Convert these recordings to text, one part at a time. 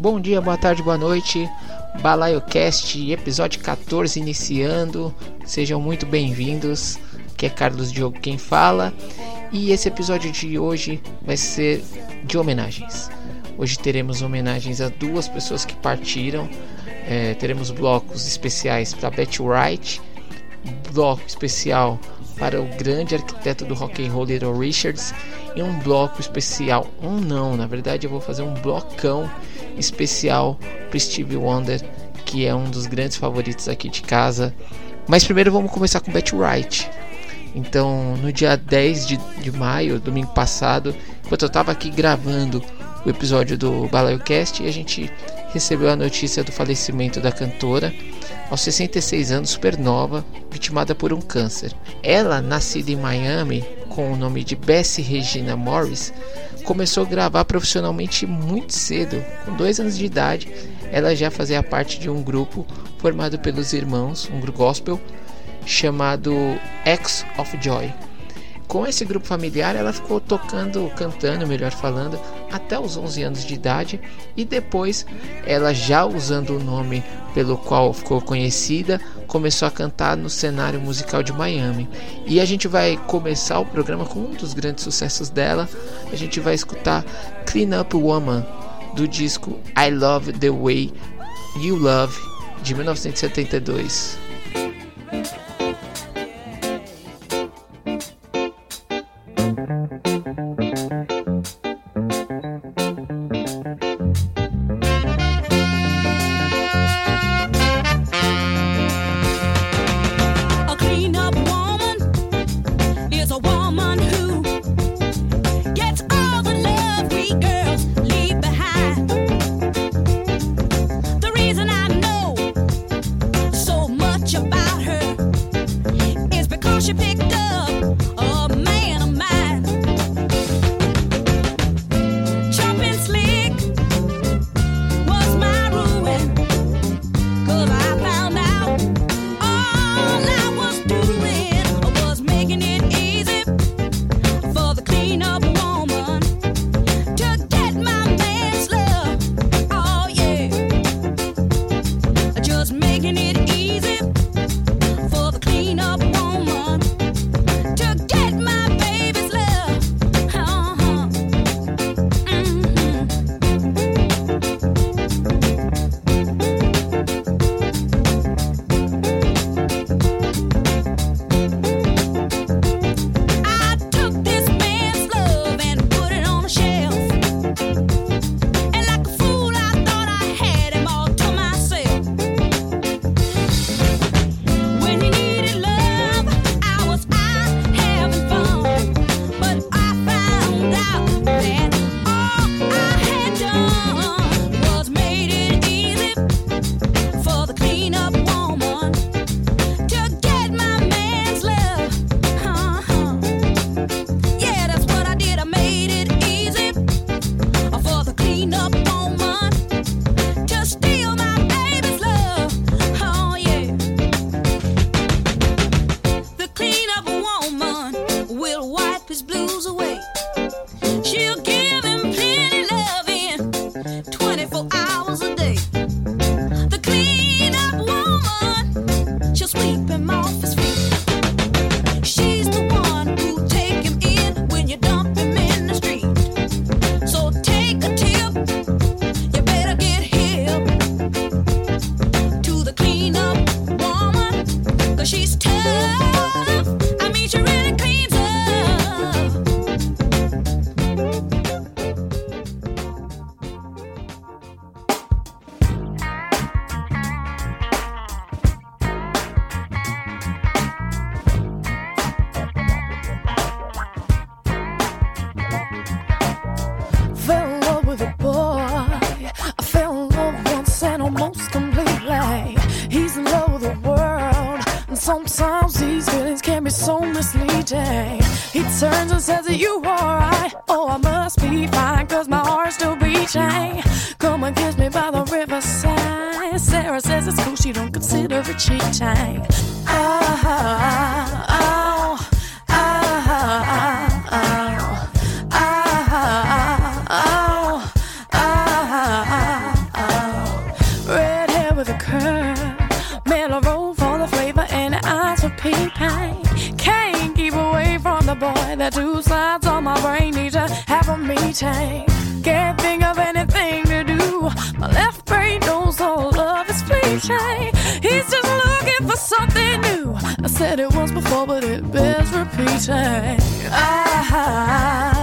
Bom dia, boa tarde, boa noite. BalaioCast, episódio 14 iniciando. Sejam muito bem-vindos. Aqui é Carlos Diogo quem fala. E esse episódio de hoje vai ser de homenagens. Hoje teremos homenagens a duas pessoas que partiram. É, teremos blocos especiais para Betty Wright, bloco especial para o grande arquiteto do rock and roll Little Richards e um bloco especial, um não, na verdade eu vou fazer um blocão especial para Stevie Wonder, que é um dos grandes favoritos aqui de casa. Mas primeiro vamos começar com Betty Wright. Então, no dia 10 de, de maio, domingo passado, enquanto eu estava aqui gravando o episódio do BalaioCast, a gente recebeu a notícia do falecimento da cantora aos 66 anos, super nova, vitimada por um câncer. Ela, nascida em Miami com o nome de Bessie Regina Morris, começou a gravar profissionalmente muito cedo. Com dois anos de idade, ela já fazia parte de um grupo formado pelos irmãos, um grupo gospel chamado X of Joy. Com esse grupo familiar, ela ficou tocando, cantando, melhor falando, até os 11 anos de idade e depois, ela já usando o nome pelo qual ficou conhecida, começou a cantar no cenário musical de Miami. E a gente vai começar o programa com um dos grandes sucessos dela. A gente vai escutar Clean Up Woman do disco I Love the Way You Love de 1972. pink. Can't keep away from the boy. The two sides of my brain need to have a meeting. Can't think of anything to do. My left brain knows all love is fleeting. He's just looking for something new. I said it once before, but it bears repeating. Ah.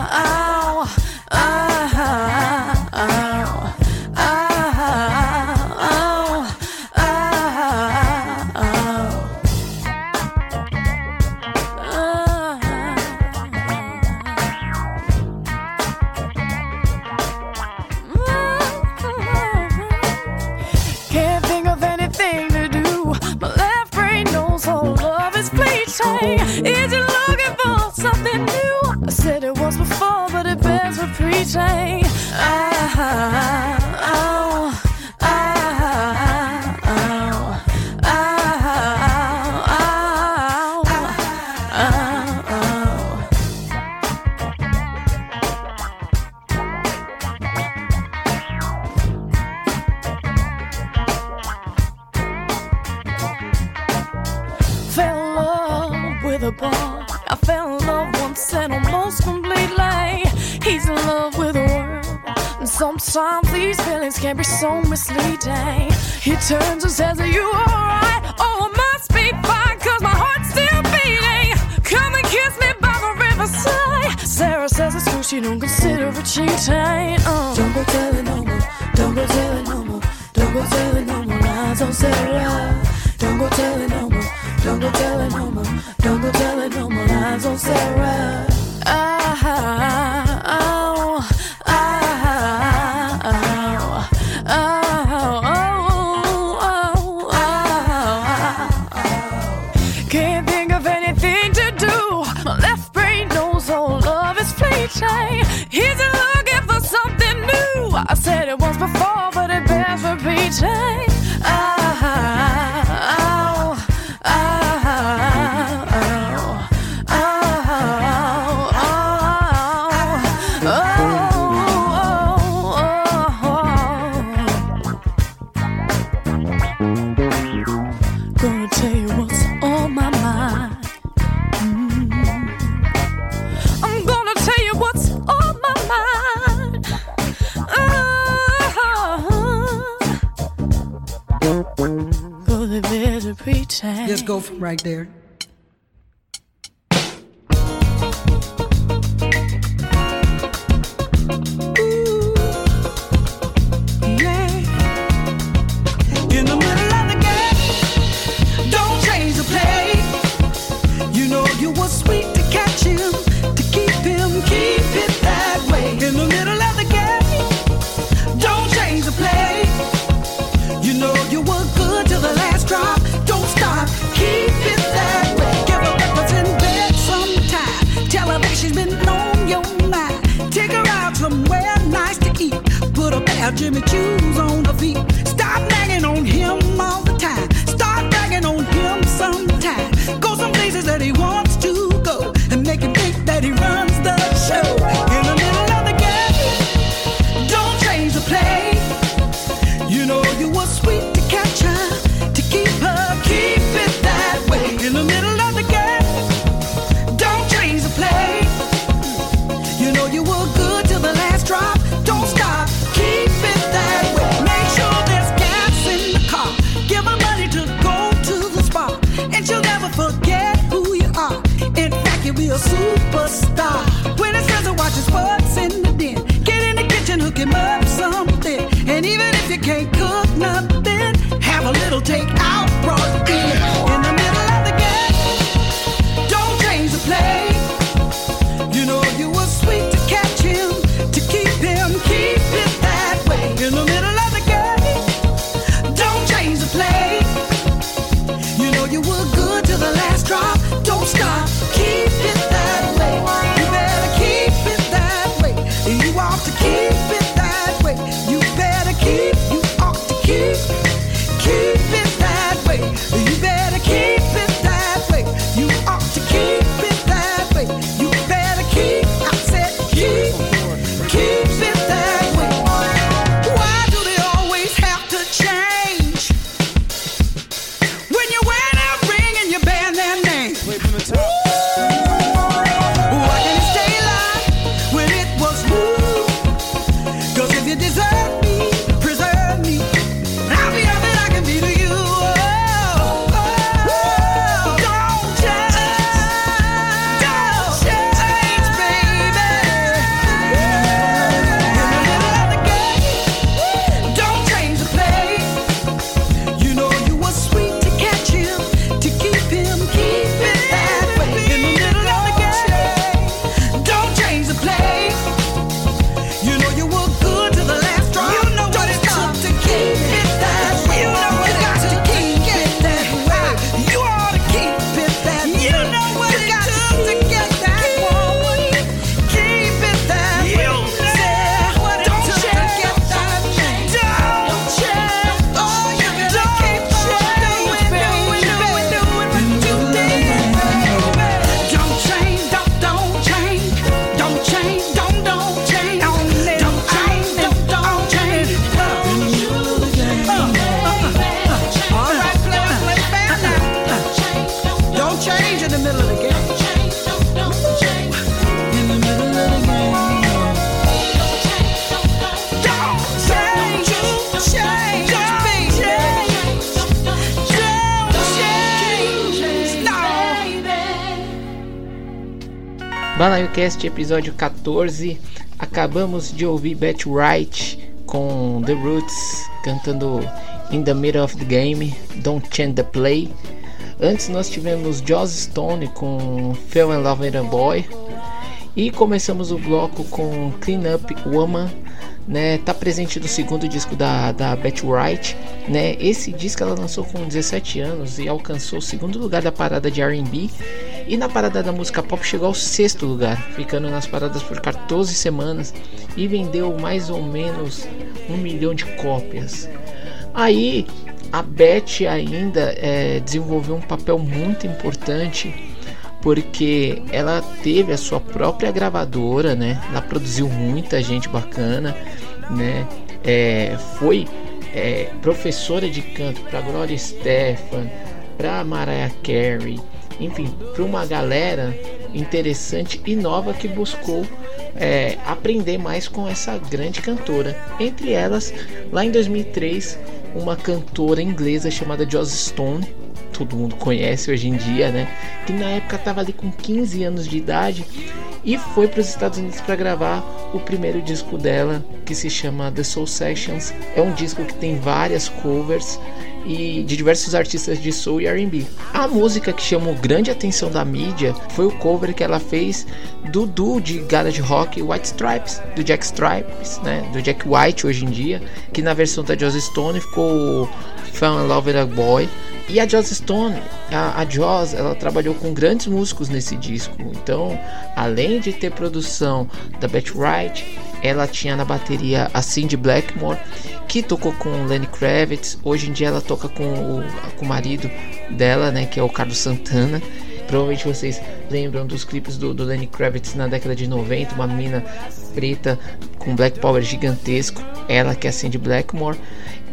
Don't go telling no more. Don't go telling no more. Don't go telling no more lies on Sarah. Oh, oh, oh, oh. He's looking for something new. I said it once before, but it bears repeating. right there. BalaioCast episódio 14. Acabamos de ouvir Betty Wright com The Roots cantando In the Middle of the Game, Don't Change the Play. Antes nós tivemos Joss Stone com Fell in Love with a Boy. E começamos o bloco com Clean Up Woman né, tá presente no segundo disco da, da Betty Wright, né? Esse disco ela lançou com 17 anos e alcançou o segundo lugar da parada de R&B e na parada da música pop chegou ao sexto lugar, ficando nas paradas por 14 semanas e vendeu mais ou menos um milhão de cópias. Aí a Betty ainda é, desenvolveu um papel muito importante porque ela teve a sua própria gravadora, né? Ela produziu muita gente bacana, né? É, foi é, professora de canto para Gloria Stefan, para Mariah Carey, enfim, para uma galera interessante e nova que buscou é, aprender mais com essa grande cantora. Entre elas, lá em 2003, uma cantora inglesa chamada Joss Stone todo mundo conhece hoje em dia, né? Que na época estava ali com 15 anos de idade e foi para os Estados Unidos para gravar o primeiro disco dela, que se chama The Soul Sessions. É um disco que tem várias covers e de diversos artistas de soul e R&B. A música que chamou grande atenção da mídia foi o cover que ela fez do duo de garage rock White Stripes, do Jack Stripes, né, do Jack White hoje em dia, que na versão da Joss Stone ficou in Love a Boy. E a Joss Stone, a, a Joss, ela trabalhou com grandes músicos nesse disco. Então, além de ter produção da Betty Wright, ela tinha na bateria a Cindy Blackmore, que tocou com Lenny Kravitz. Hoje em dia ela toca com o, com o marido dela, né, que é o Carlos Santana. Provavelmente vocês lembram dos clipes do, do Lenny Kravitz na década de 90, uma menina preta com black power gigantesco, ela que é a Cindy Blackmore.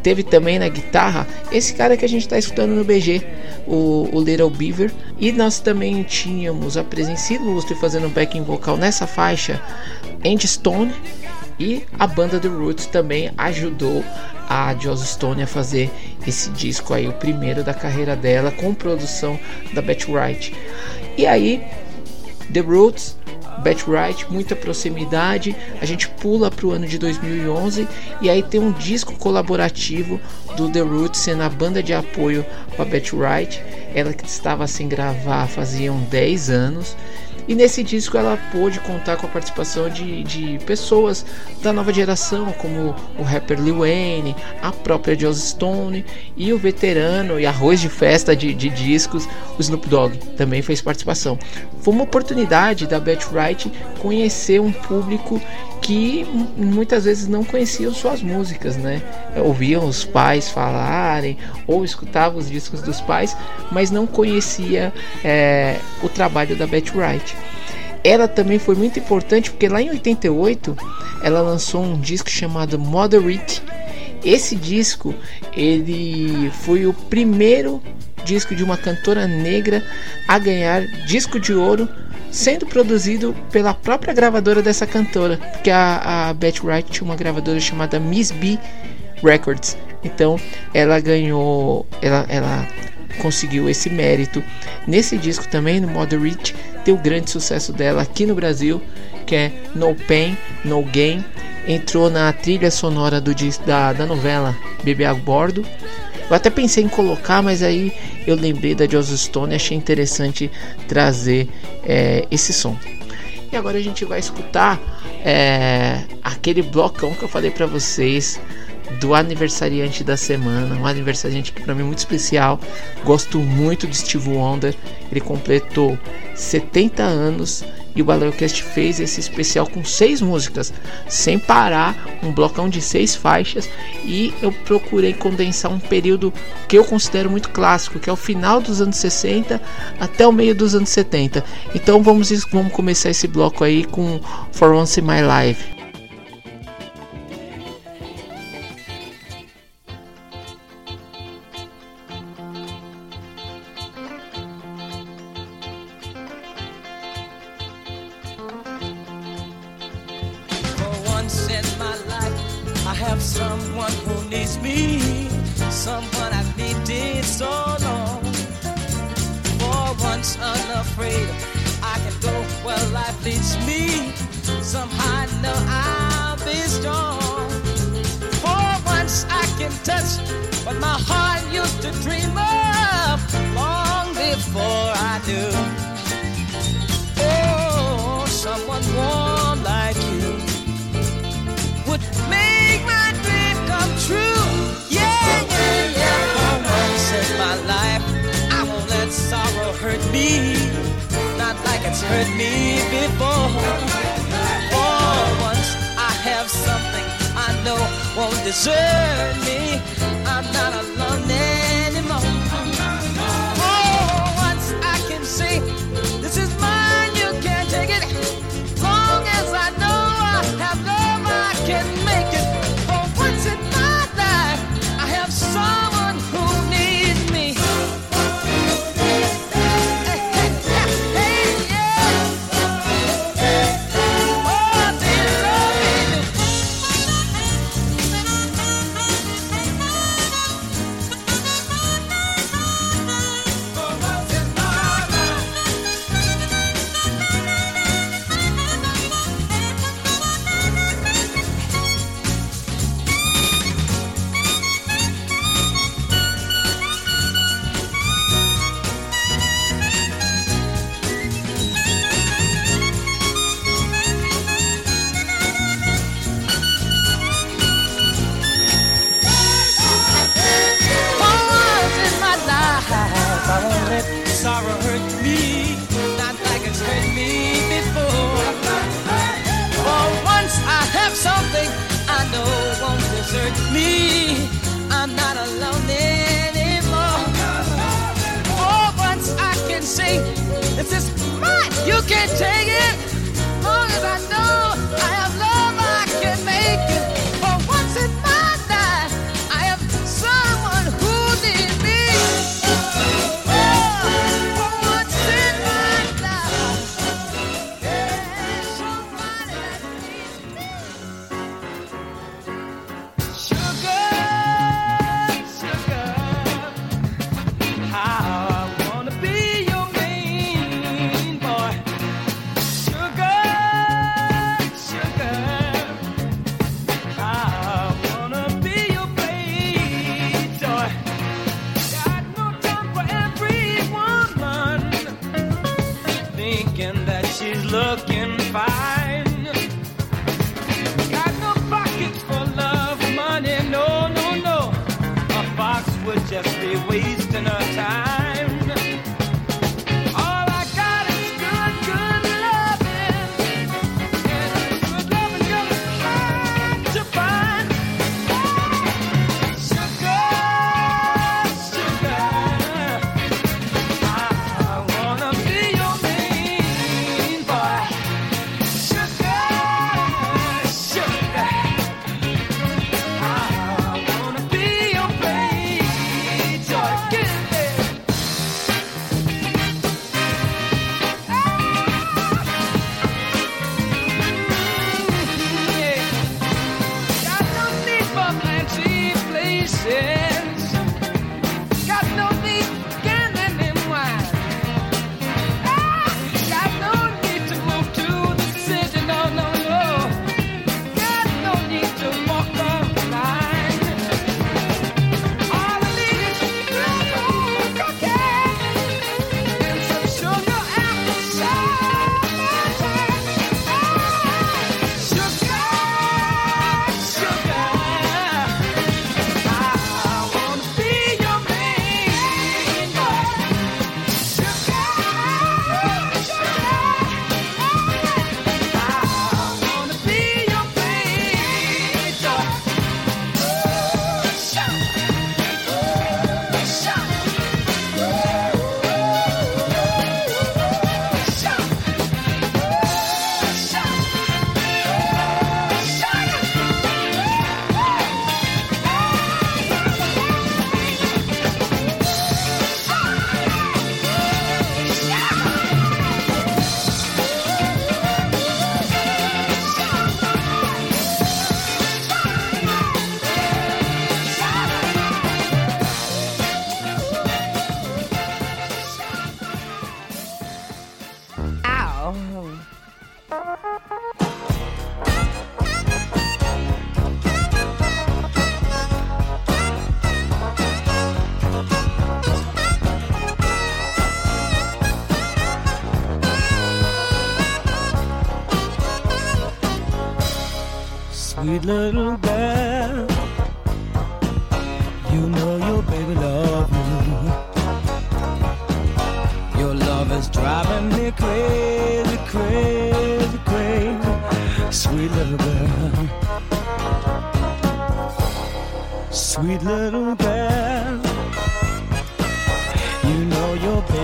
Teve também na guitarra esse cara que a gente está escutando no BG, o, o, Little Beaver. E nós também tínhamos a presença ilustre fazendo backing vocal nessa faixa, Andy Stone. E a banda The Roots também ajudou a Joss Stone a fazer esse disco aí, o primeiro da carreira dela, com produção da Betty Wright. E aí, The Roots Betty Wright, muita proximidade. A gente pula para o ano de 2011 e aí tem um disco colaborativo do The Roots sendo a banda de apoio para Betty Wright. Ela que estava sem gravar faziam 10 anos e nesse disco ela pôde contar com a participação de, de pessoas da nova geração, como o rapper Lil Wayne, a própria Joss Stone e o veterano e arroz de festa de, de discos, o Snoop Dogg, também fez participação. Foi uma oportunidade da Betty Wright conhecer um público que muitas vezes não conheciam suas músicas, né? Ouviam os pais falarem ou escutavam os discos dos pais, mas não conhecia é, o trabalho da Betty Wright. Ela também foi muito importante porque lá em 88 ela lançou um disco chamado Mother It. Esse disco ele foi o primeiro disco de uma cantora negra a ganhar disco de ouro sendo produzido pela própria gravadora dessa cantora, porque a, a Betty Wright tinha uma gravadora chamada Miss B Records. Então ela ganhou, ela, ela conseguiu esse mérito. Nesse disco também, no Mother Rich, tem o grande sucesso dela aqui no Brasil, que é No Pain, No Gain. Entrou na trilha sonora do, da, da novela Bebê a Bordo. Eu até pensei em colocar, mas aí eu lembrei da Joss Stone e achei interessante trazer é, esse som. E agora a gente vai escutar é, aquele blocão que eu falei para vocês do aniversariante da semana, um aniversariante que para mim é muito especial. Gosto muito de Steve Wonder. Ele completou 70 anos e o Baleocast fez esse especial com seis músicas, sem parar, um blocão de seis faixas. E eu procurei condensar um período que eu considero muito clássico, que é o final dos anos 60 até o meio dos anos 70. Então vamos, vamos começar esse bloco aí com For Once in My Life. once I have something I know won't desert me, I'm not alone.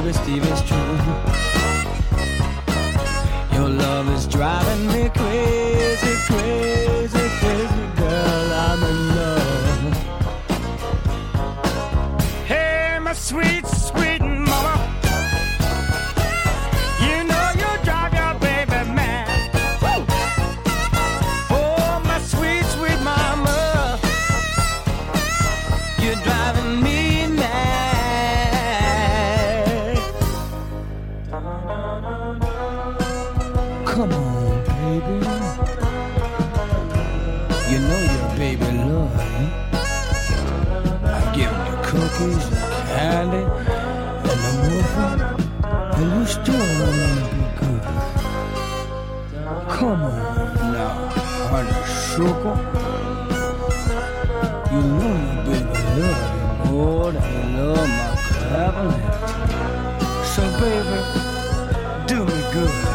misty was true. Sugar. You know your baby love you more than you love my cabinet. So baby, do me good.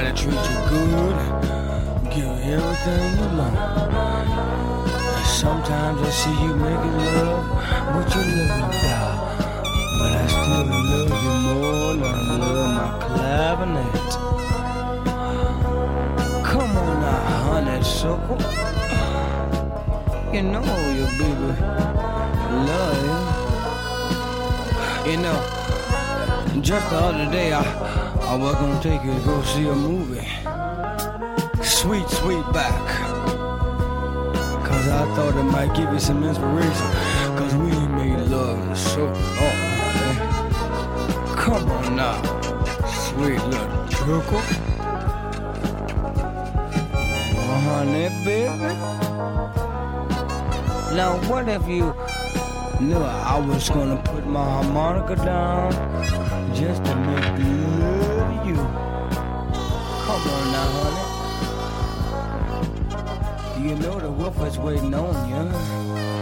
Try to treat you good, give you everything you want. Sometimes I see you making love with your little doll. But I still love you more than I love my clavinet. Come on now, honey sugar. You know your baby love you. You know, just the other day I, I was gonna take you to go see a movie. Sweet, sweet back. Cause I thought it might give you some inspiration. Cause we ain't made love in so long, honey. Eh? Come on now, sweet little. Oh, honey, baby. Now, what if you knew I was gonna put my harmonica down just to make to you? Come on now, honey. You know the wolf is waiting on you.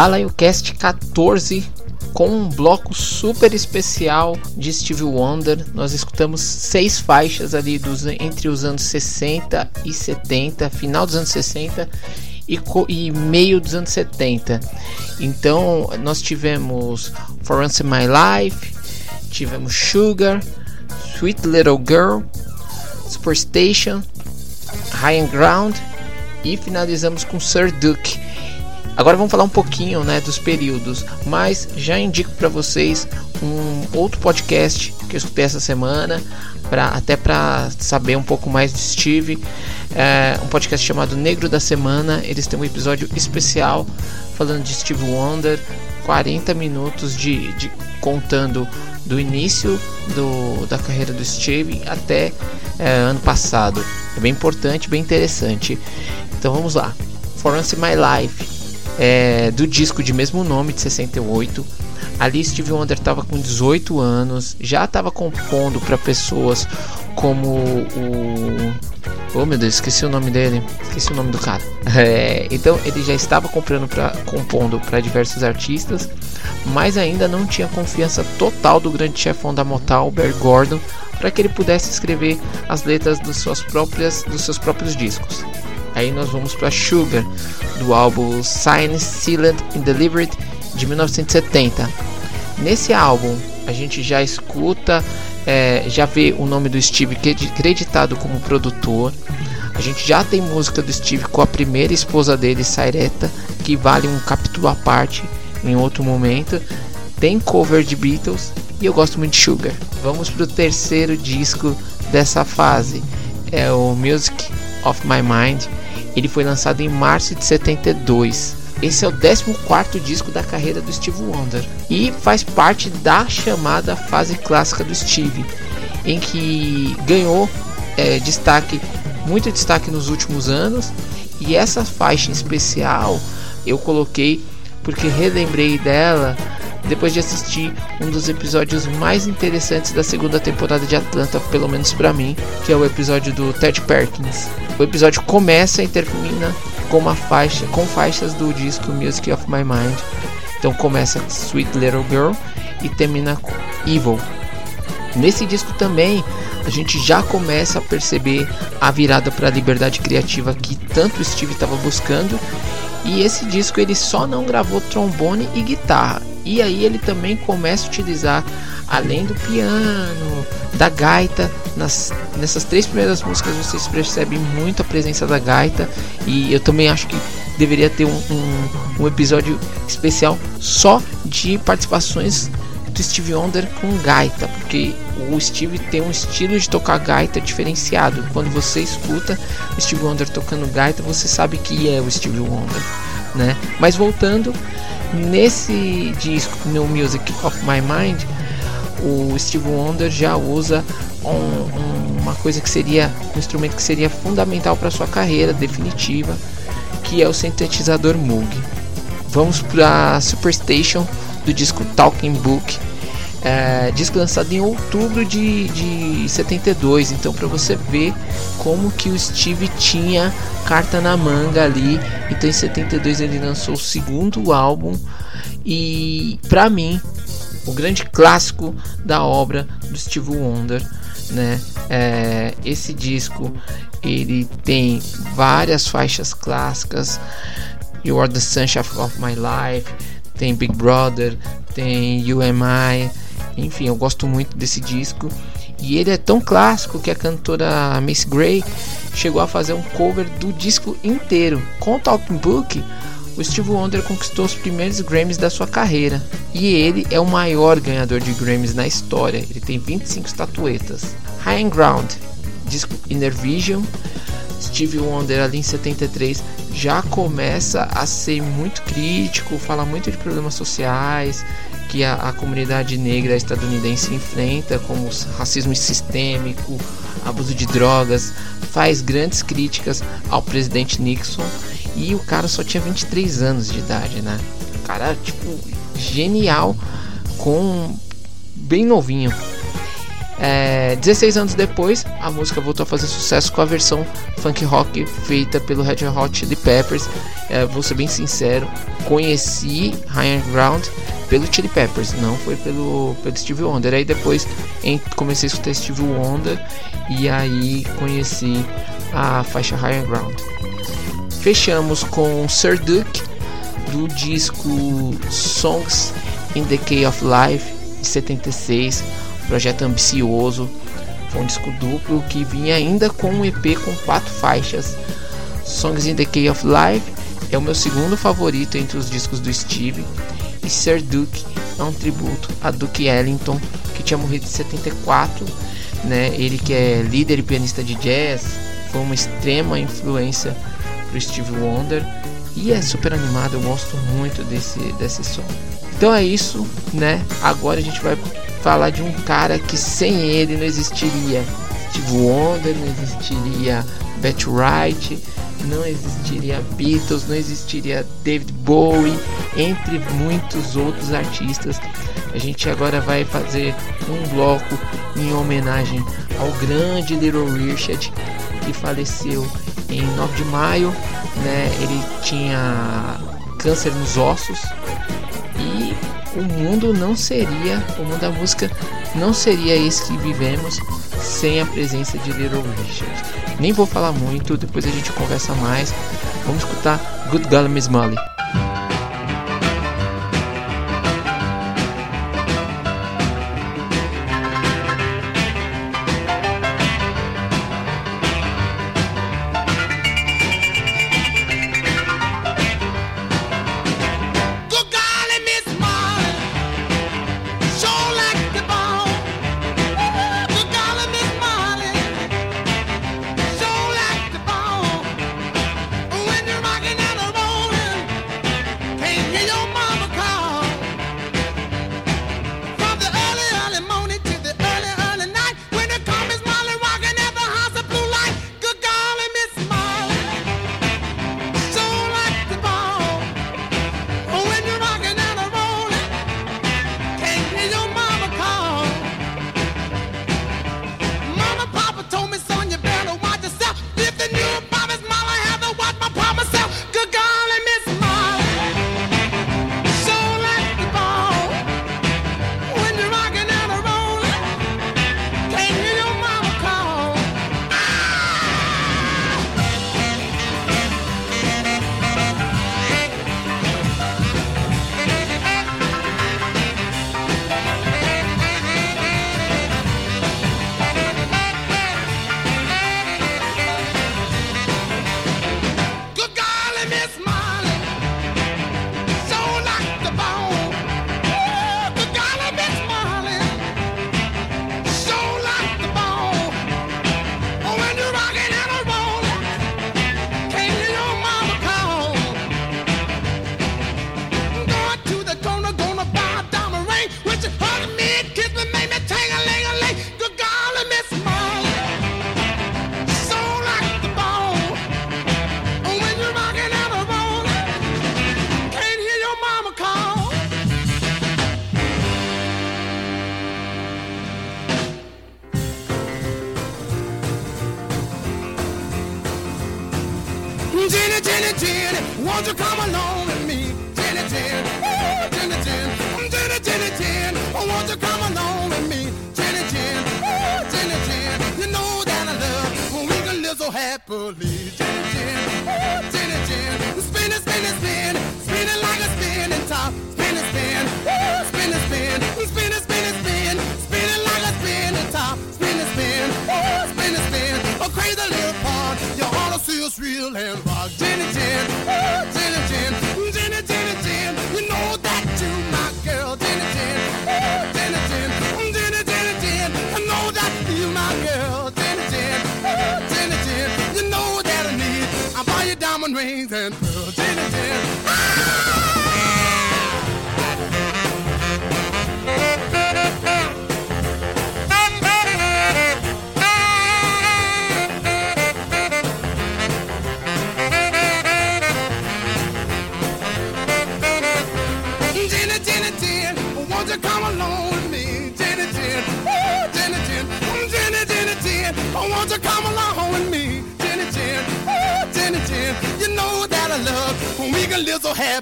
BalaioCast 14 com um bloco super especial de Steve Wonder. Nós escutamos seis faixas ali dos, entre os anos 60 e 70, final dos anos 60 e, e meio dos anos 70. Então nós tivemos For Once in My Life, tivemos Sugar, Sweet Little Girl, Superstation, High and Ground e finalizamos com Sir Duke. Agora vamos falar um pouquinho né, dos períodos, mas já indico para vocês um outro podcast que eu escutei essa semana, pra, até para saber um pouco mais de Steve. É um podcast chamado Negro da Semana. Eles têm um episódio especial falando de Steve Wonder, 40 minutos de, de contando do início do, da carreira do Steve até é, ano passado. É bem importante, bem interessante. Então vamos lá. For Once My Life é, do disco de mesmo nome, de 68. Ali Steve Wonder estava com 18 anos, já estava compondo para pessoas como o. Oh meu Deus, esqueci o nome dele. Esqueci o nome do cara. É, então ele já estava comprando pra, compondo para diversos artistas, mas ainda não tinha confiança total do grande chefão da Motown, Barry Gordon, para que ele pudesse escrever as letras dos, suas próprias, dos seus próprios discos. Aí nós vamos para Sugar, do álbum Signed, Sealed and Delivered de 1970. Nesse álbum a gente já escuta, é, já vê o nome do Steve creditado como produtor. A gente já tem música do Steve com a primeira esposa dele, Saireta, que vale um capítulo à parte em outro momento. Tem cover de Beatles e eu gosto muito de Sugar. Vamos para o terceiro disco dessa fase, é o Music of My Mind ele foi lançado em março de 72. Esse é o 14 disco da carreira do Steve Wonder e faz parte da chamada fase clássica do Steve, em que ganhou é, destaque, muito destaque nos últimos anos. E essa faixa em especial eu coloquei porque relembrei dela depois de assistir um dos episódios mais interessantes da segunda temporada de Atlanta, pelo menos para mim, que é o episódio do Ted Perkins. O episódio começa e termina com uma faixa, com faixas do disco Music of My Mind. Então começa Sweet Little Girl e termina com Evil. Nesse disco também a gente já começa a perceber a virada para a liberdade criativa que tanto Steve estava buscando. E esse disco ele só não gravou trombone e guitarra. E aí ele também começa a utilizar, além do piano, da gaita, nas, nessas três primeiras músicas vocês percebem muito a presença da gaita. E eu também acho que deveria ter um, um, um episódio especial só de participações do Steve Wonder com gaita, porque o Steve tem um estilo de tocar gaita diferenciado. Quando você escuta Steve Wonder tocando gaita, você sabe que é o Steve Wonder, né? Mas voltando, Nesse disco, No Music of My Mind, o Steve Wonder já usa um, um, uma coisa que seria um instrumento que seria fundamental para sua carreira definitiva, que é o sintetizador Moog. Vamos para Superstation do disco Talking Book, é, disco lançado em outubro de, de 72. Então, para você ver como que o Steve tinha carta na manga ali. Então, em 72 ele lançou o segundo álbum e, para mim, o grande clássico da obra do Steve Wonder, né? É, esse disco ele tem várias faixas clássicas. You Are the Sunshine of My Life, tem Big Brother, tem You Am I enfim, eu gosto muito desse disco. E ele é tão clássico que a cantora Miss Gray chegou a fazer um cover do disco inteiro. Com o Talking Book, o Steve Wonder conquistou os primeiros Grammys da sua carreira. E ele é o maior ganhador de Grammys na história. Ele tem 25 estatuetas. High and Ground, disco Inner Vision. Steve Wonder ali em 73 já começa a ser muito crítico, fala muito de problemas sociais, que a, a comunidade negra estadunidense enfrenta, como racismo sistêmico, abuso de drogas, faz grandes críticas ao presidente Nixon e o cara só tinha 23 anos de idade, né? O cara, tipo, genial, com bem novinho. É, 16 anos depois, a música voltou a fazer sucesso com a versão funk rock feita pelo Red Hot Chili Peppers. É, vou ser bem sincero, conheci Higher Ground pelo Chili Peppers, não foi pelo, pelo Steve Wonder. Aí depois em, comecei a escutar Steve Wonder e aí conheci a faixa Higher Ground. Fechamos com Sir Duke do disco Songs in the Key of Life de 76 projeto ambicioso. Foi um disco duplo que vinha ainda com um EP com quatro faixas. Songs in the Key of Life é o meu segundo favorito entre os discos do Steve. E Sir Duke é um tributo a Duke Ellington, que tinha morrido em 74. Né? Ele que é líder e pianista de jazz, foi uma extrema influência para Steve Wonder. E é super animado, eu gosto muito desse, desse som. Então é isso, né? Agora a gente vai falar de um cara que sem ele não existiria Steve Wonder, não existiria Betty Wright, não existiria Beatles, não existiria David Bowie, entre muitos outros artistas. A gente agora vai fazer um bloco em homenagem ao grande Little Richard que faleceu em 9 de maio, né? Ele tinha câncer nos ossos e o mundo não seria, o mundo da música não seria esse que vivemos sem a presença de Little Richard. Nem vou falar muito, depois a gente conversa mais. Vamos escutar Good Golly Miss Molly.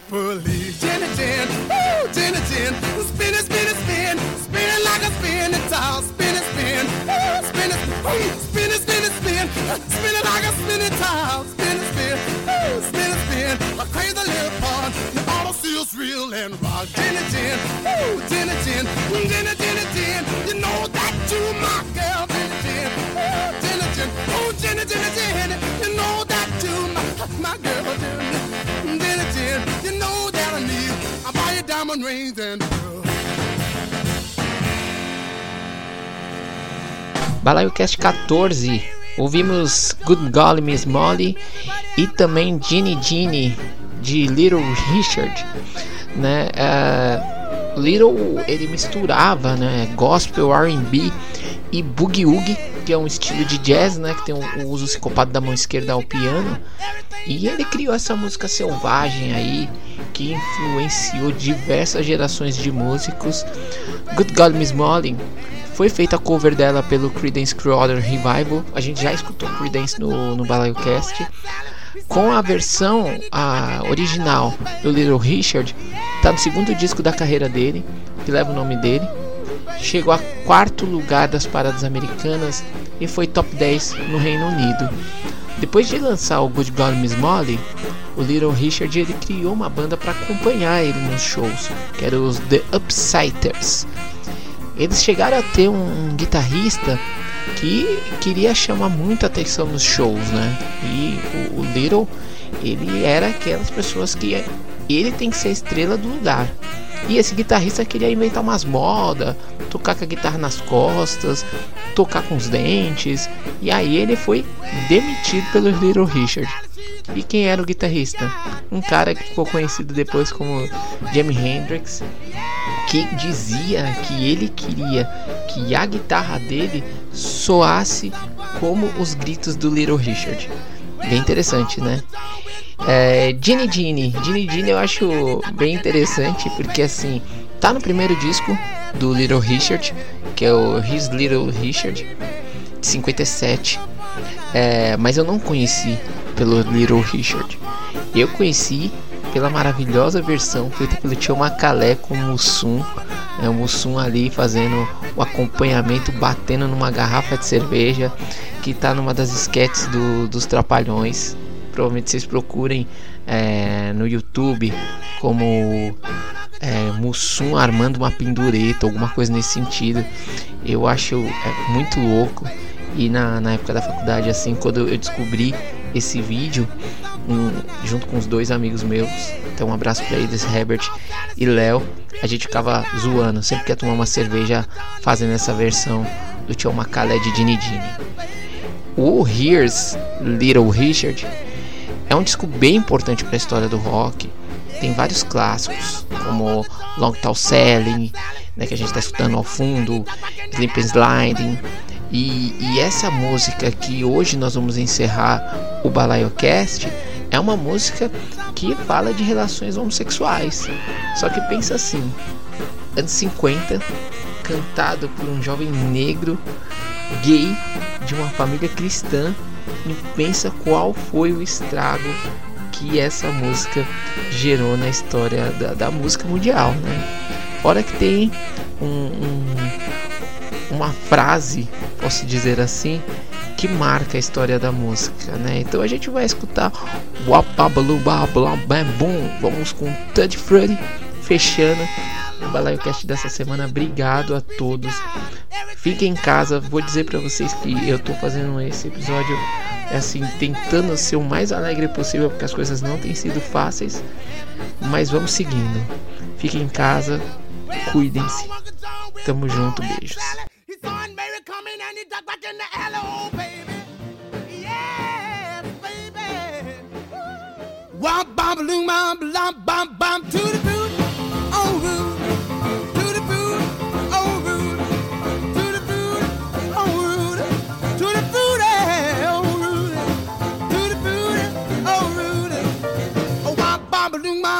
Happily. Jenny Jen, ooh, Jenny Jen, spin it, spin it, spin, spin like a spinning top, spin it, spin, ooh, spin it, spin it, spin it, spin, spin it like a spinning top, spin it, spin, ooh, spin it, spin, a crazy little part, the auto feels real and rock. Jenny Jen, ooh, Jenny Jen, Jenny, Jenny Jen, you know that you my girl, Jenny Jen, ooh, Jenny Jen, ooh, Jenny, Jenny Jen, you know you my, my girl, you know that I need, buy you diamond rings and pearls. Balaio Cast 14. Ouvimos Good Golly Miss Molly e também Ginny Ginny de Little Richard, né? Uh, Little ele misturava, né, gospel, R&B e boogie woogie, que é um estilo de jazz, né, que tem o, o uso psicopata da mão esquerda ao piano. E ele criou essa música selvagem aí que influenciou diversas gerações de músicos. Good God Miss Molly foi feita a cover dela pelo Creedence Clearwater Revival. A gente já escutou Creedence no, no Balaio Cast. Com a versão a original do Little Richard, tá no segundo disco da carreira dele, que leva o nome dele. Chegou a quarto lugar das paradas americanas e foi top 10 no Reino Unido. Depois de lançar o Good God Miss Molly, o Little Richard ele criou uma banda para acompanhar ele nos shows, que era os The Upsiders. Eles chegaram a ter um, um guitarrista que queria chamar muita atenção nos shows, né? E o, o Little, ele era aquelas pessoas que ele tem que ser a estrela do lugar. E esse guitarrista queria inventar umas modas, tocar com a guitarra nas costas, tocar com os dentes. E aí ele foi demitido pelo Little Richard. E quem era o guitarrista? Um cara que ficou conhecido depois como Jimi Hendrix, que dizia que ele queria que a guitarra dele soasse como os gritos do Little Richard. Bem interessante, né? É, Ginny Ginny, Ginny Ginny eu acho bem interessante porque assim tá no primeiro disco do Little Richard, que é o His Little Richard, de 57. É, mas eu não conheci pelo Little Richard. Eu conheci pela maravilhosa versão feita pelo tio Macalé com o Mussum. É, o Mussum ali fazendo o acompanhamento, batendo numa garrafa de cerveja, que tá numa das esquetes do, dos Trapalhões. Provavelmente vocês procurem é, no YouTube como é, Mussum armando uma pendureta, alguma coisa nesse sentido. Eu acho é, muito louco. E na, na época da faculdade, assim, quando eu descobri esse vídeo, um, junto com os dois amigos meus, então um abraço para eles, Herbert e Léo, a gente ficava zoando, sempre que ia tomar uma cerveja fazendo essa versão do Tio Macalé de Dini Dini. O Here's Little Richard é um disco bem importante para a história do rock. Tem vários clássicos, como Long Tall Selling, né, que a gente está escutando ao fundo, Sleep Sliding, e, e, essa música que hoje nós vamos encerrar o Balaiocast é uma música que fala de relações homossexuais. Só que pensa assim, anos 50, cantado por um jovem negro gay de uma família cristã e pensa qual foi o estrago que essa música gerou na história da, da música mundial, né? Fora que tem um, um uma frase, posso dizer assim, que marca a história da música, né? Então a gente vai escutar Boom. Vamos com Tud Freddy fechando o Balaio Cast dessa semana. Obrigado a todos. Fiquem em casa. Vou dizer para vocês que eu tô fazendo esse episódio assim, tentando ser o mais alegre possível, porque as coisas não têm sido fáceis. Mas vamos seguindo. Fiquem em casa. Cuidem-se. Tamo junto. Beijos.